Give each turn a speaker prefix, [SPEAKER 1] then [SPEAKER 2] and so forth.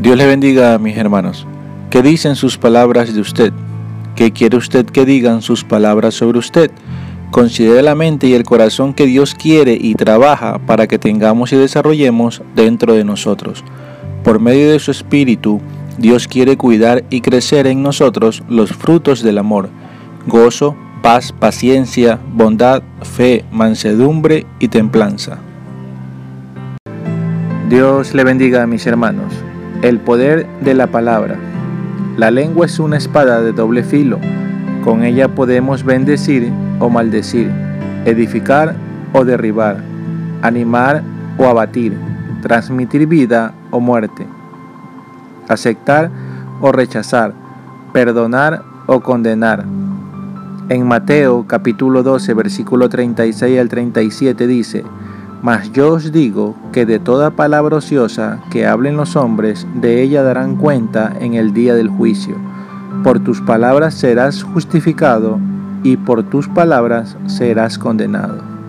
[SPEAKER 1] Dios le bendiga a mis hermanos. ¿Qué dicen sus palabras de usted? ¿Qué quiere usted que digan sus palabras sobre usted? Considere la mente y el corazón que Dios quiere y trabaja para que tengamos y desarrollemos dentro de nosotros. Por medio de su Espíritu, Dios quiere cuidar y crecer en nosotros los frutos del amor, gozo, paz, paciencia, bondad, fe, mansedumbre y templanza. Dios le bendiga a mis hermanos. El poder de la palabra. La lengua es una espada de doble filo. Con ella podemos bendecir o maldecir, edificar o derribar, animar o abatir, transmitir vida o muerte, aceptar o rechazar, perdonar o condenar. En Mateo capítulo 12 versículo 36 al 37 dice, mas yo os digo que de toda palabra ociosa que hablen los hombres, de ella darán cuenta en el día del juicio. Por tus palabras serás justificado y por tus palabras serás condenado.